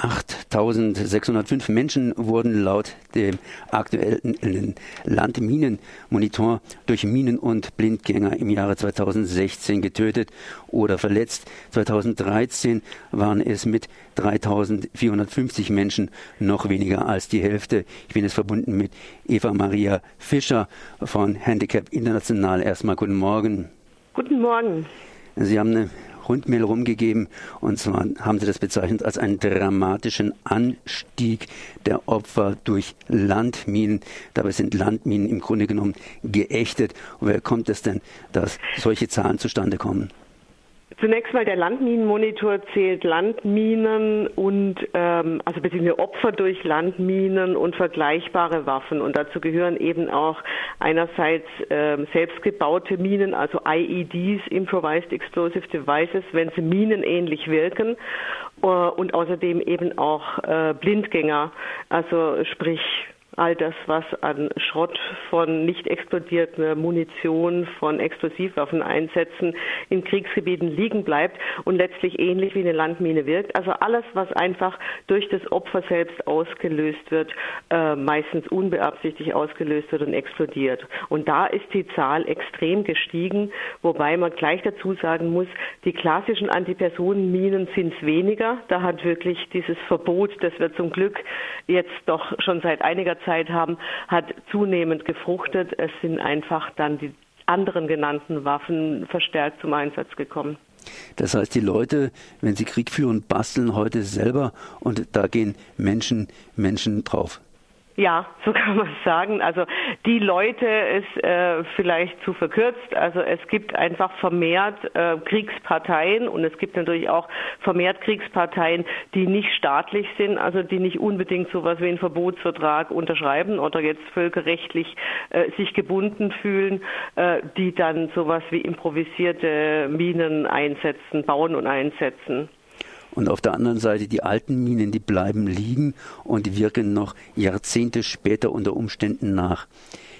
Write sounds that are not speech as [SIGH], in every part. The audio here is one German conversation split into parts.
8605 Menschen wurden laut dem aktuellen Landminenmonitor durch Minen- und Blindgänger im Jahre 2016 getötet oder verletzt. 2013 waren es mit 3450 Menschen noch weniger als die Hälfte. Ich bin jetzt verbunden mit Eva Maria Fischer von Handicap International. Erstmal guten Morgen. Guten Morgen. Sie haben eine Rundmail rumgegeben. Und zwar haben sie das bezeichnet als einen dramatischen Anstieg der Opfer durch Landminen. Dabei sind Landminen im Grunde genommen geächtet. Und wer kommt es denn, dass solche Zahlen zustande kommen? Zunächst mal der Landminenmonitor zählt Landminen und ähm, also beziehungsweise Opfer durch Landminen und vergleichbare Waffen. Und dazu gehören eben auch einerseits ähm, selbstgebaute Minen, also IEDs, Improvised Explosive Devices, wenn sie minenähnlich wirken. Äh, und außerdem eben auch äh, Blindgänger, also sprich all das, was an Schrott von nicht explodierter Munition, von Explosivwaffeneinsätzen in Kriegsgebieten liegen bleibt und letztlich ähnlich wie eine Landmine wirkt. Also alles, was einfach durch das Opfer selbst ausgelöst wird, äh, meistens unbeabsichtigt ausgelöst wird und explodiert. Und da ist die Zahl extrem gestiegen, wobei man gleich dazu sagen muss, die klassischen Antipersonenminen sind es weniger. Da hat wirklich dieses Verbot, das wir zum Glück jetzt doch schon seit einiger Zeit Zeit haben, hat zunehmend gefruchtet. Es sind einfach dann die anderen genannten Waffen verstärkt zum Einsatz gekommen. Das heißt, die Leute, wenn sie Krieg führen, basteln heute selber und da gehen Menschen, Menschen drauf. Ja, so [LAUGHS] kann man sagen. Also die Leute ist äh, vielleicht zu verkürzt. Also es gibt einfach vermehrt äh, Kriegsparteien und es gibt natürlich auch vermehrt Kriegsparteien, die nicht staatlich sind, also die nicht unbedingt sowas wie einen Verbotsvertrag unterschreiben oder jetzt völkerrechtlich äh, sich gebunden fühlen, äh, die dann sowas wie improvisierte Minen einsetzen, bauen und einsetzen. Und auf der anderen Seite die alten Minen, die bleiben liegen und wirken noch Jahrzehnte später unter Umständen nach.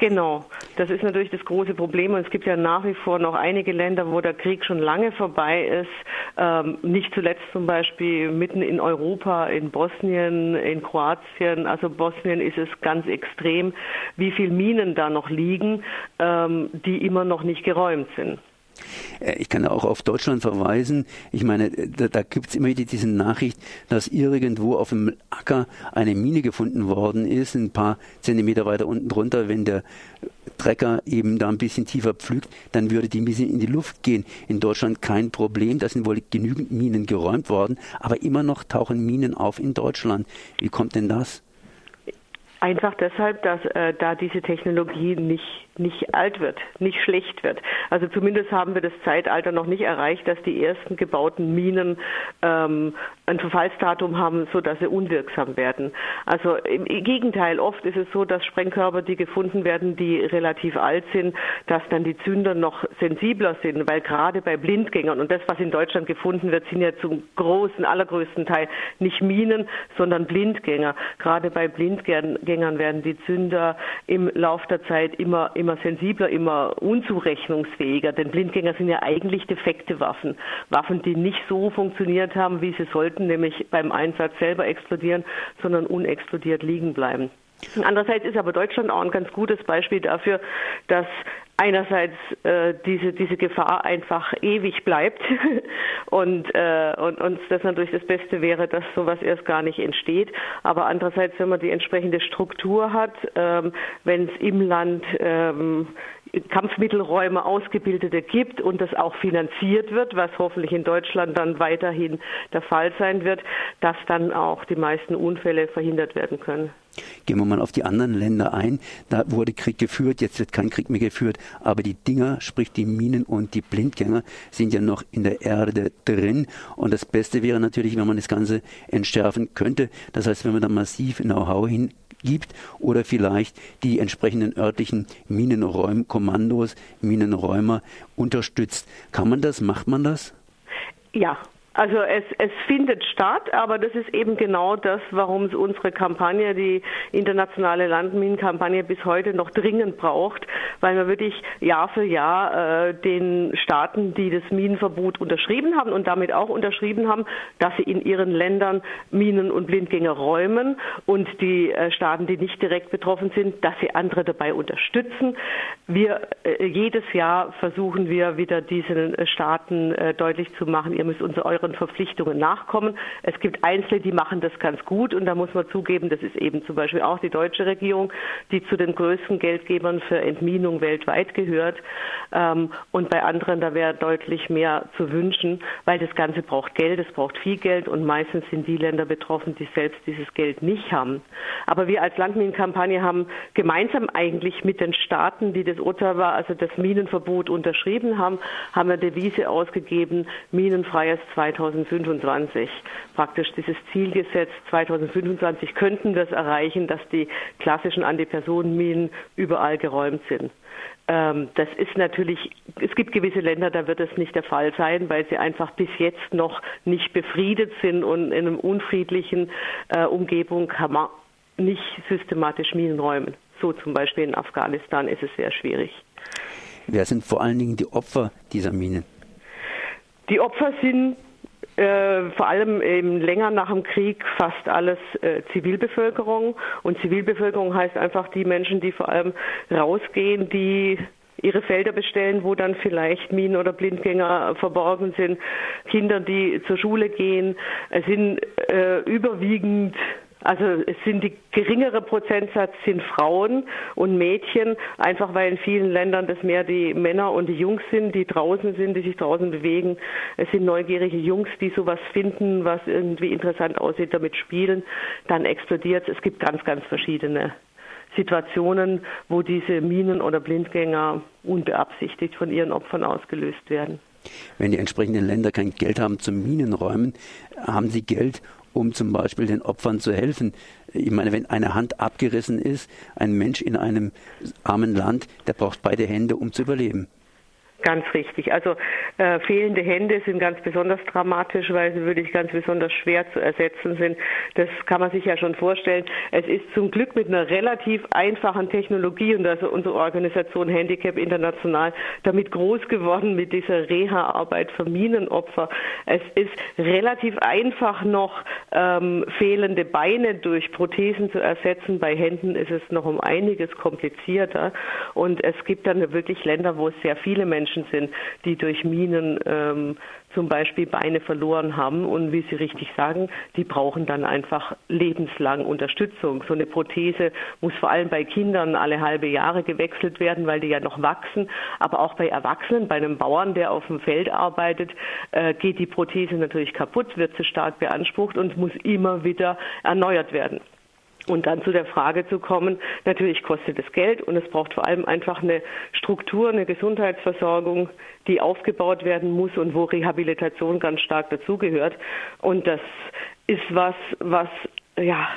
Genau, das ist natürlich das große Problem. Und es gibt ja nach wie vor noch einige Länder, wo der Krieg schon lange vorbei ist. Ähm, nicht zuletzt zum Beispiel mitten in Europa, in Bosnien, in Kroatien. Also Bosnien ist es ganz extrem, wie viele Minen da noch liegen, ähm, die immer noch nicht geräumt sind. Äh, ich kann auch auf Deutschland verweisen. Ich meine, da, da gibt es immer wieder diese Nachricht, dass irgendwo auf dem Acker eine Mine gefunden worden ist, ein paar Zentimeter weiter unten drunter, wenn der Trecker eben da ein bisschen tiefer pflügt, dann würde die Mine in die Luft gehen. In Deutschland kein Problem, da sind wohl genügend Minen geräumt worden, aber immer noch tauchen Minen auf in Deutschland. Wie kommt denn das? Einfach deshalb, dass äh, da diese Technologie nicht nicht alt wird, nicht schlecht wird. Also zumindest haben wir das Zeitalter noch nicht erreicht, dass die ersten gebauten Minen ähm, ein Verfallsdatum haben, so dass sie unwirksam werden. Also im Gegenteil, oft ist es so, dass Sprengkörper, die gefunden werden, die relativ alt sind, dass dann die Zünder noch sensibler sind, weil gerade bei Blindgängern und das, was in Deutschland gefunden wird, sind ja zum großen, allergrößten Teil nicht Minen, sondern Blindgänger. Gerade bei Blindgängern werden die Zünder im Lauf der Zeit immer, immer sensibler, immer unzurechnungsfähiger, denn Blindgänger sind ja eigentlich defekte Waffen. Waffen, die nicht so funktioniert haben, wie sie sollten, nämlich beim Einsatz selber explodieren, sondern unexplodiert liegen bleiben. Andererseits ist aber Deutschland auch ein ganz gutes Beispiel dafür, dass einerseits äh, diese, diese Gefahr einfach ewig bleibt [LAUGHS] und, äh, und uns das natürlich das Beste wäre, dass sowas erst gar nicht entsteht. Aber andererseits, wenn man die entsprechende Struktur hat, ähm, wenn es im Land ähm, Kampfmittelräume Ausgebildete gibt und das auch finanziert wird, was hoffentlich in Deutschland dann weiterhin der Fall sein wird, dass dann auch die meisten Unfälle verhindert werden können. Gehen wir mal auf die anderen Länder ein. Da wurde Krieg geführt, jetzt wird kein Krieg mehr geführt, aber die Dinger, sprich die Minen und die Blindgänger, sind ja noch in der Erde drin. Und das Beste wäre natürlich, wenn man das Ganze entschärfen könnte. Das heißt, wenn man da massiv Know-how hin gibt oder vielleicht die entsprechenden örtlichen Minenräumkommandos, Minenräumer unterstützt. Kann man das? Macht man das? Ja, Also es, es findet statt, aber das ist eben genau das, warum es unsere Kampagne, die internationale Landminenkampagne bis heute noch dringend braucht, weil wir wirklich Jahr für Jahr äh, den Staaten, die das Minenverbot unterschrieben haben und damit auch unterschrieben haben, dass sie in ihren Ländern Minen und Blindgänger räumen und die äh, Staaten, die nicht direkt betroffen sind, dass sie andere dabei unterstützen. Wir äh, jedes Jahr versuchen wir wieder diesen äh, Staaten äh, deutlich zu machen, ihr müsst unter euren Verpflichtungen nachkommen. Es gibt Einzelne, die machen das ganz gut und da muss man zugeben, das ist eben zum Beispiel auch die deutsche Regierung, die zu den größten Geldgebern für Entminung weltweit gehört. Ähm, und bei anderen, da wäre deutlich mehr zu wünschen, weil das Ganze braucht Geld, es braucht viel Geld und meistens sind die Länder betroffen, die selbst dieses Geld nicht haben. Aber wir als Landminenkampagne haben gemeinsam eigentlich mit den Staaten, die das Ottawa, also das Minenverbot unterschrieben haben, haben wir Devise ausgegeben, minenfreies 2025. Praktisch dieses Ziel gesetzt, 2025 könnten wir es erreichen, dass die klassischen Antipersonenminen überall geräumt sind. Ähm, das ist natürlich, es gibt gewisse Länder, da wird es nicht der Fall sein, weil sie einfach bis jetzt noch nicht befriedet sind und in einer unfriedlichen äh, Umgebung kann man nicht systematisch Minen räumen. So zum Beispiel in Afghanistan ist es sehr schwierig. Wer sind vor allen Dingen die Opfer dieser Minen? Die Opfer sind äh, vor allem eben länger nach dem Krieg fast alles äh, Zivilbevölkerung. Und Zivilbevölkerung heißt einfach die Menschen, die vor allem rausgehen, die ihre Felder bestellen, wo dann vielleicht Minen- oder Blindgänger verborgen sind, Kinder, die zur Schule gehen. Sind äh, überwiegend also es sind die geringere Prozentsatz sind Frauen und Mädchen, einfach weil in vielen Ländern das mehr die Männer und die Jungs sind, die draußen sind, die sich draußen bewegen. Es sind neugierige Jungs, die sowas finden, was irgendwie interessant aussieht, damit spielen. Dann explodiert es. Es gibt ganz, ganz verschiedene Situationen, wo diese Minen oder Blindgänger unbeabsichtigt von ihren Opfern ausgelöst werden. Wenn die entsprechenden Länder kein Geld haben zum Minenräumen, haben sie Geld, um zum Beispiel den Opfern zu helfen. Ich meine, wenn eine Hand abgerissen ist, ein Mensch in einem armen Land, der braucht beide Hände, um zu überleben. Ganz richtig. Also äh, fehlende Hände sind ganz besonders dramatisch, weil sie wirklich ganz besonders schwer zu ersetzen sind. Das kann man sich ja schon vorstellen. Es ist zum Glück mit einer relativ einfachen Technologie und also unsere Organisation Handicap International damit groß geworden mit dieser Reha-Arbeit für Minenopfer. Es ist relativ einfach noch ähm, fehlende Beine durch Prothesen zu ersetzen. Bei Händen ist es noch um einiges komplizierter und es gibt dann wirklich Länder, wo es sehr viele Menschen Menschen sind, die durch Minen ähm, zum Beispiel Beine verloren haben und wie Sie richtig sagen, die brauchen dann einfach lebenslang Unterstützung. So eine Prothese muss vor allem bei Kindern alle halbe Jahre gewechselt werden, weil die ja noch wachsen. Aber auch bei Erwachsenen, bei einem Bauern, der auf dem Feld arbeitet, äh, geht die Prothese natürlich kaputt, wird zu stark beansprucht und muss immer wieder erneuert werden. Und dann zu der Frage zu kommen, natürlich kostet es Geld und es braucht vor allem einfach eine Struktur, eine Gesundheitsversorgung, die aufgebaut werden muss und wo Rehabilitation ganz stark dazugehört. Und das ist was, was ja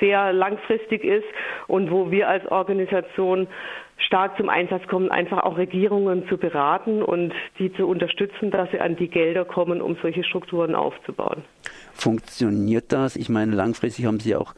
sehr langfristig ist und wo wir als Organisation stark zum Einsatz kommen, einfach auch Regierungen zu beraten und die zu unterstützen, dass sie an die Gelder kommen, um solche Strukturen aufzubauen. Funktioniert das? Ich meine, langfristig haben Sie auch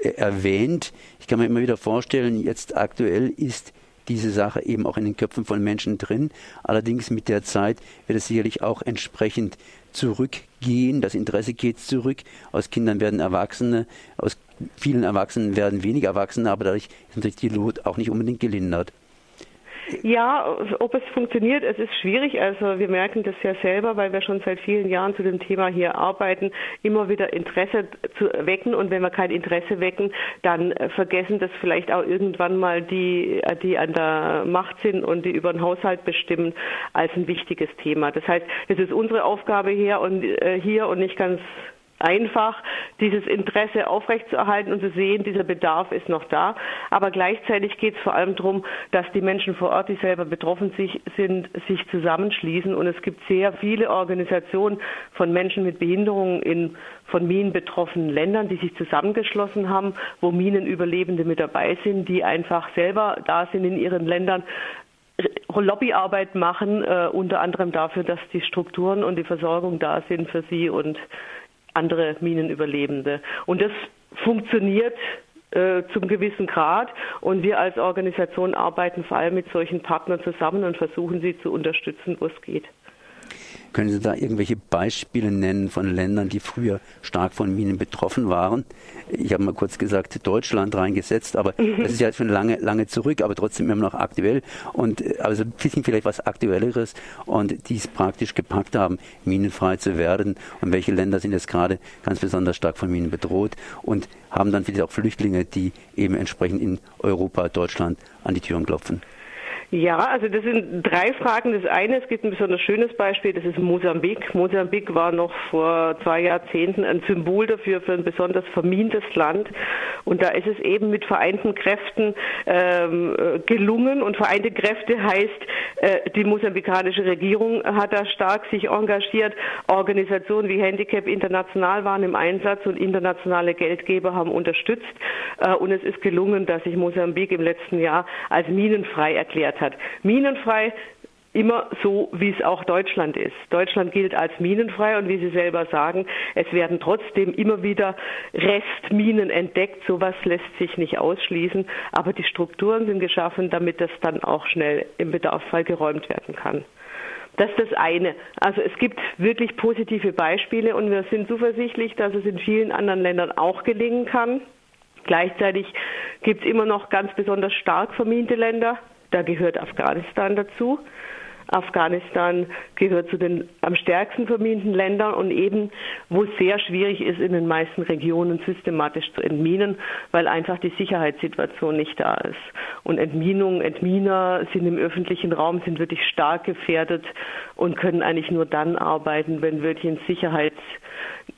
äh, erwähnt. Ich kann mir immer wieder vorstellen, jetzt aktuell ist diese Sache eben auch in den Köpfen von Menschen drin. Allerdings mit der Zeit wird es sicherlich auch entsprechend zurückgehen. Das Interesse geht zurück. Aus Kindern werden Erwachsene, aus vielen Erwachsenen werden weniger Erwachsene, aber dadurch ist natürlich die Not auch nicht unbedingt gelindert. Ja, ob es funktioniert, es ist schwierig. Also wir merken das ja selber, weil wir schon seit vielen Jahren zu dem Thema hier arbeiten, immer wieder Interesse zu wecken. Und wenn wir kein Interesse wecken, dann vergessen das vielleicht auch irgendwann mal die, die an der Macht sind und die über den Haushalt bestimmen, als ein wichtiges Thema. Das heißt, es ist unsere Aufgabe hier und äh, hier und nicht ganz einfach, dieses Interesse aufrechtzuerhalten und zu sehen, dieser Bedarf ist noch da. Aber gleichzeitig geht es vor allem darum, dass die Menschen vor Ort, die selber betroffen sind, sich zusammenschließen. Und es gibt sehr viele Organisationen von Menschen mit Behinderungen in von Minen betroffenen Ländern, die sich zusammengeschlossen haben, wo Minenüberlebende mit dabei sind, die einfach selber da sind in ihren Ländern Lobbyarbeit machen, äh, unter anderem dafür, dass die Strukturen und die Versorgung da sind für sie und andere Minenüberlebende. Und das funktioniert äh, zum gewissen Grad. Und wir als Organisation arbeiten vor allem mit solchen Partnern zusammen und versuchen sie zu unterstützen, wo es geht. Können Sie da irgendwelche Beispiele nennen von Ländern, die früher stark von Minen betroffen waren? Ich habe mal kurz gesagt, Deutschland reingesetzt, aber mhm. [LAUGHS] das ist ja schon lange, lange zurück, aber trotzdem immer noch aktuell. Und also ein bisschen vielleicht was Aktuelleres und die es praktisch gepackt haben, minenfrei zu werden. Und welche Länder sind jetzt gerade ganz besonders stark von Minen bedroht und haben dann vielleicht auch Flüchtlinge, die eben entsprechend in Europa, Deutschland an die Türen klopfen. Ja, also das sind drei Fragen. Das eine, es gibt ein besonders schönes Beispiel, das ist Mosambik. Mosambik war noch vor zwei Jahrzehnten ein Symbol dafür, für ein besonders vermintes Land. Und da ist es eben mit vereinten Kräften ähm, gelungen. Und vereinte Kräfte heißt, äh, die mosambikanische Regierung hat da stark sich engagiert. Organisationen wie Handicap International waren im Einsatz und internationale Geldgeber haben unterstützt. Äh, und es ist gelungen, dass sich Mosambik im letzten Jahr als minenfrei erklärt hat. Minenfrei immer so, wie es auch Deutschland ist. Deutschland gilt als minenfrei und wie Sie selber sagen, es werden trotzdem immer wieder Restminen entdeckt. Sowas lässt sich nicht ausschließen, aber die Strukturen sind geschaffen, damit das dann auch schnell im Bedarfsfall geräumt werden kann. Das ist das eine. Also es gibt wirklich positive Beispiele und wir sind zuversichtlich, dass es in vielen anderen Ländern auch gelingen kann. Gleichzeitig gibt es immer noch ganz besonders stark verminte Länder. Da gehört Afghanistan dazu. Afghanistan gehört zu den am stärksten verminten Ländern und eben, wo es sehr schwierig ist, in den meisten Regionen systematisch zu entminen, weil einfach die Sicherheitssituation nicht da ist. Und Entminung, Entminer sind im öffentlichen Raum, sind wirklich stark gefährdet und können eigentlich nur dann arbeiten, wenn wirklich eine Sicherheit,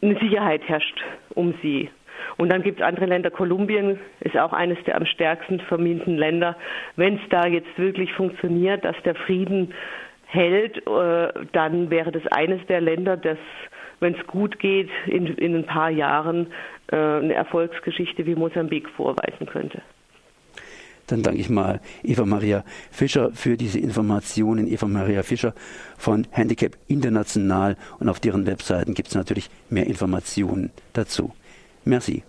eine Sicherheit herrscht um sie. Und dann gibt es andere Länder, Kolumbien ist auch eines der am stärksten verminten Länder. Wenn es da jetzt wirklich funktioniert, dass der Frieden hält, äh, dann wäre das eines der Länder, das, wenn es gut geht, in, in ein paar Jahren äh, eine Erfolgsgeschichte wie Mosambik vorweisen könnte. Dann danke ich mal Eva Maria Fischer für diese Informationen. Eva Maria Fischer von Handicap International und auf deren Webseiten gibt es natürlich mehr Informationen dazu. Merci.